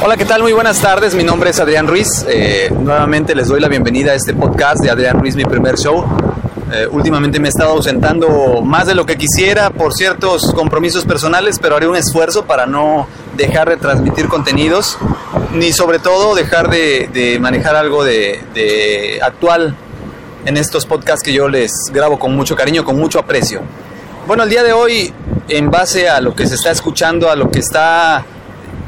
Hola, ¿qué tal? Muy buenas tardes. Mi nombre es Adrián Ruiz. Eh, nuevamente les doy la bienvenida a este podcast de Adrián Ruiz, mi primer show. Eh, últimamente me he estado ausentando más de lo que quisiera por ciertos compromisos personales, pero haré un esfuerzo para no dejar de transmitir contenidos, ni sobre todo dejar de, manejar algo de actual en estos podcasts que yo les grabo con mucho cariño, con mucho aprecio. Bueno, el día de hoy, en base a lo que se está escuchando, a lo que está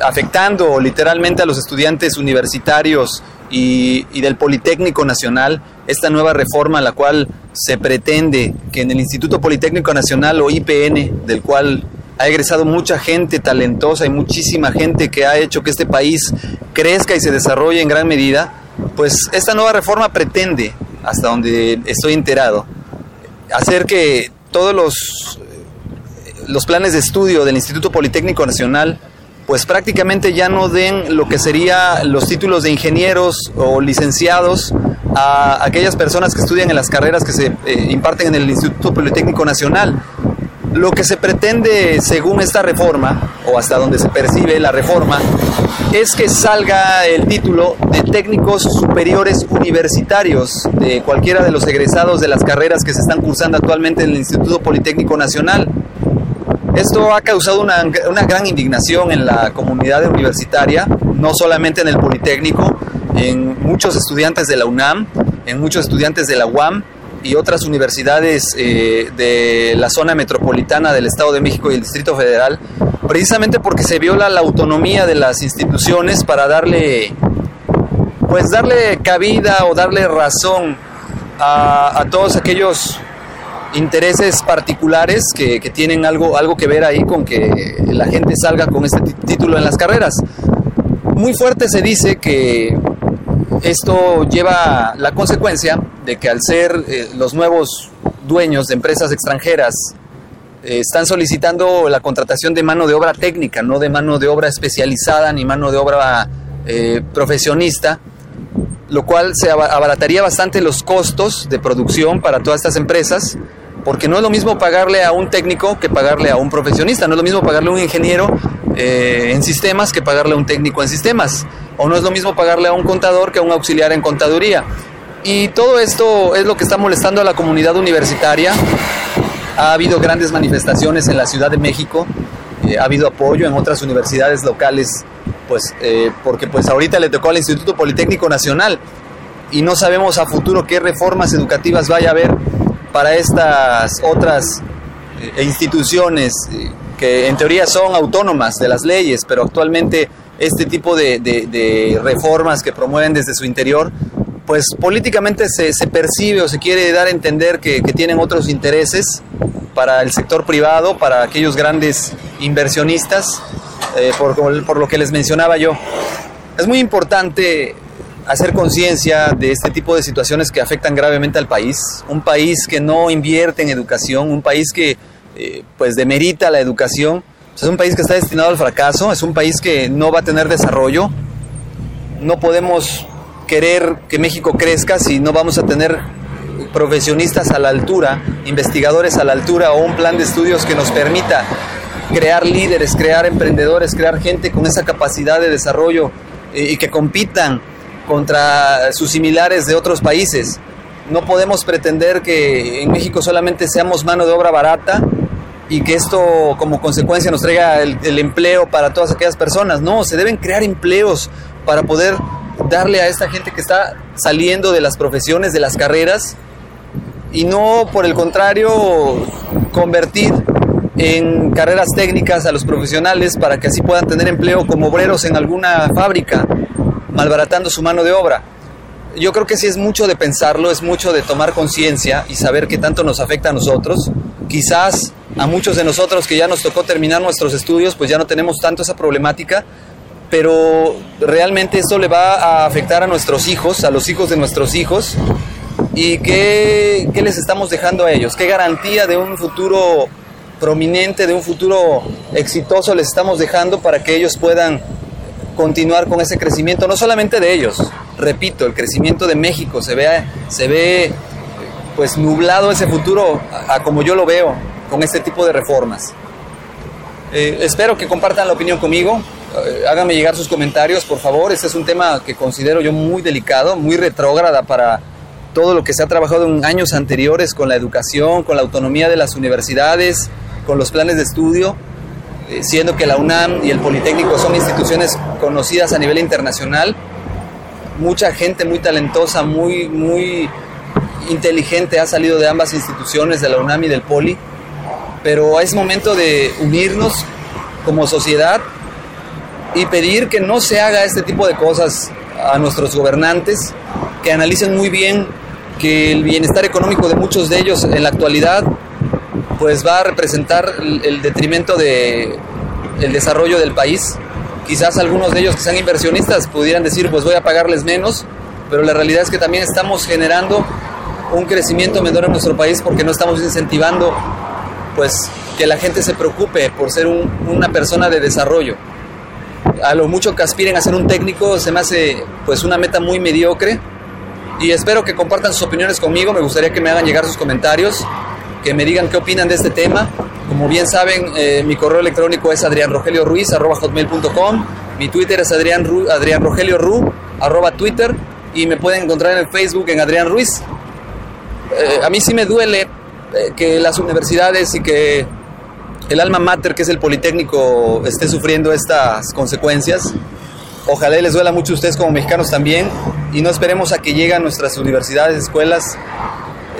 afectando literalmente a los estudiantes universitarios y, del Politécnico Nacional, esta nueva reforma, la cual se pretende que en el Instituto Politécnico Nacional o IPN, del cual ha egresado mucha gente talentosa y muchísima gente que ha hecho que este país crezca y se desarrolle en gran medida, pues esta nueva reforma pretende, hasta donde estoy enterado, hacer que todos los, los planes de estudio del Instituto Politécnico Nacional pues prácticamente ya no den lo que sería los títulos de ingenieros o licenciados a aquellas personas que estudian en las carreras que se eh, imparten en el Instituto Politécnico Nacional. Lo que se pretende, según esta reforma, o hasta donde se percibe la reforma, es que salga el título de técnicos superiores universitarios de cualquiera de los egresados de las carreras que se están cursando actualmente en el Instituto Politécnico Nacional. Esto ha causado una, una, gran indignación en la comunidad universitaria, no solamente en el Politécnico, en muchos estudiantes de la UNAM, en muchos estudiantes de la UAM y otras universidades eh, de la zona metropolitana del Estado de México y el Distrito Federal, precisamente porque se viola la autonomía de las instituciones para darle, pues darle cabida o darle razón a, a todos aquellos intereses particulares que, tienen algo, algo que ver ahí con que la gente salga con este título en las carreras. Muy fuerte se dice que esto lleva la consecuencia de que al ser eh, los nuevos dueños de empresas extranjeras eh, están solicitando la contratación de mano de obra técnica, no de mano de obra especializada ni mano de obra eh, profesionista, lo cual se abarataría bastante los costos de producción para todas estas empresas porque no es lo mismo pagarle a un técnico que pagarle a un profesionista, no es lo mismo pagarle a un ingeniero eh, en sistemas que pagarle a un técnico en sistemas, o no es lo mismo pagarle a un contador que a un auxiliar en contaduría. Y todo esto es lo que está molestando a la comunidad universitaria. Ha habido grandes manifestaciones en la Ciudad de México, eh, ha habido apoyo en otras universidades locales, pues eh, porque pues ahorita le tocó al Instituto Politécnico Nacional y no sabemos a futuro qué reformas educativas vaya a haber para estas otras eh, instituciones eh, que en teoría son autónomas de las leyes, pero actualmente este tipo de, de, de reformas que promueven desde su interior, pues políticamente se, se, percibe o se quiere dar a entender que, que tienen otros intereses para el sector privado, para aquellos grandes inversionistas, eh, por, por lo que les mencionaba yo. Es muy importante hacer conciencia de este tipo de situaciones que afectan gravemente al país, un país que no invierte en educación, un país que eh, pues demerita la educación Es un país que está destinado al fracaso, es un país que no va a tener desarrollo. No podemos querer que México crezca si no vamos a tener profesionistas a la altura, investigadores a la altura o un plan de estudios que nos permita crear líderes, crear emprendedores, crear gente con esa capacidad de desarrollo eh, y que compitan contra sus similares de otros países. No podemos pretender que en México solamente seamos mano de obra barata y que esto como consecuencia nos traiga el, empleo para todas aquellas personas. No, se deben crear empleos para poder darle a esta gente que está saliendo de las profesiones, de las carreras, y no por el contrario convertir en carreras técnicas a los profesionales para que así puedan tener empleo como obreros en alguna fábrica, malbaratando su mano de obra. Yo creo que sí es mucho de pensarlo, es mucho de tomar conciencia y saber qué tanto nos afecta a nosotros. Quizás a muchos de nosotros que ya nos tocó terminar nuestros estudios, pues ya no tenemos tanto esa problemática, pero realmente esto le va a afectar a nuestros hijos, a los hijos de nuestros hijos, y qué, qué les estamos dejando a ellos, qué garantía de un futuro prominente, de un futuro exitoso les estamos dejando para que ellos puedan continuar con ese crecimiento, no solamente de ellos, repito, el crecimiento de México se ve, se ve pues nublado ese futuro a, como yo lo veo con este tipo de reformas. Eh, espero que compartan la opinión conmigo, eh, háganme llegar sus comentarios, por favor, este es un tema que considero yo muy delicado, muy retrógrada para todo lo que se ha trabajado en años anteriores con la educación, con la autonomía de las universidades, con los planes de estudio, eh, siendo que la UNAM y el Politécnico son instituciones conocidas a nivel internacional. Mucha gente muy talentosa, muy, muy inteligente ha salido de ambas instituciones, de la UNAM y del Poli, pero es momento de unirnos como sociedad y pedir que no se haga este tipo de cosas a nuestros gobernantes, que analicen muy bien que el bienestar económico de muchos de ellos en la actualidad pues va a representar el detrimento de el desarrollo del país. Quizás algunos de ellos que sean inversionistas pudieran decir, pues voy a pagarles menos, pero la realidad es que también estamos generando un crecimiento menor en nuestro país porque no estamos incentivando pues que la gente se preocupe por ser una persona de desarrollo. A lo mucho que aspiren a ser un técnico se me hace pues una meta muy mediocre y espero que compartan sus opiniones conmigo, me gustaría que me hagan llegar sus comentarios que me digan qué opinan de este tema. Como bien saben, eh, mi correo electrónico es adrianrogelioruiz.com, mi Twitter es adrian, adrian rogelio ru, arroba Twitter, y me pueden encontrar en Facebook en Adrián Ruiz. Eh, a mí sí me duele eh, que las universidades y que el alma mater, que es el Politécnico, esté sufriendo estas consecuencias. Ojalá les duela mucho a ustedes como mexicanos también y no esperemos a que lleguen nuestras universidades, escuelas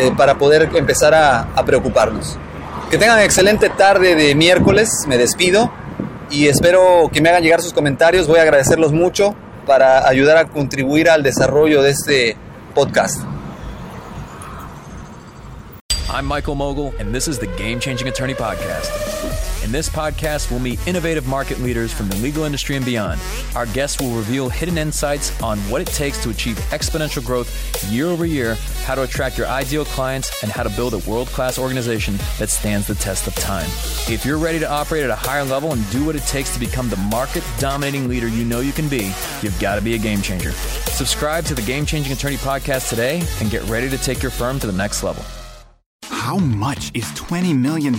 eh, para poder empezar a, preocuparnos. Que tengan excelente tarde de miércoles, me despido y espero que me hagan llegar sus comentarios, voy a agradecerlos mucho para ayudar a contribuir al desarrollo de este podcast. I'm Michael Mogul, and this is the Game Changing Attorney Podcast. In this podcast, we'll meet innovative market leaders from the legal industry and beyond. Our guests will reveal hidden insights on what it takes to achieve exponential growth year over year, how to attract your ideal clients, and how to build a world class organization that stands the test of time. If you're ready to operate at a higher level and do what it takes to become the market dominating leader you know you can be, you've got to be a game changer. Subscribe to the Game Changing Attorney Podcast today and get ready to take your firm to the next level. How much is $20 million?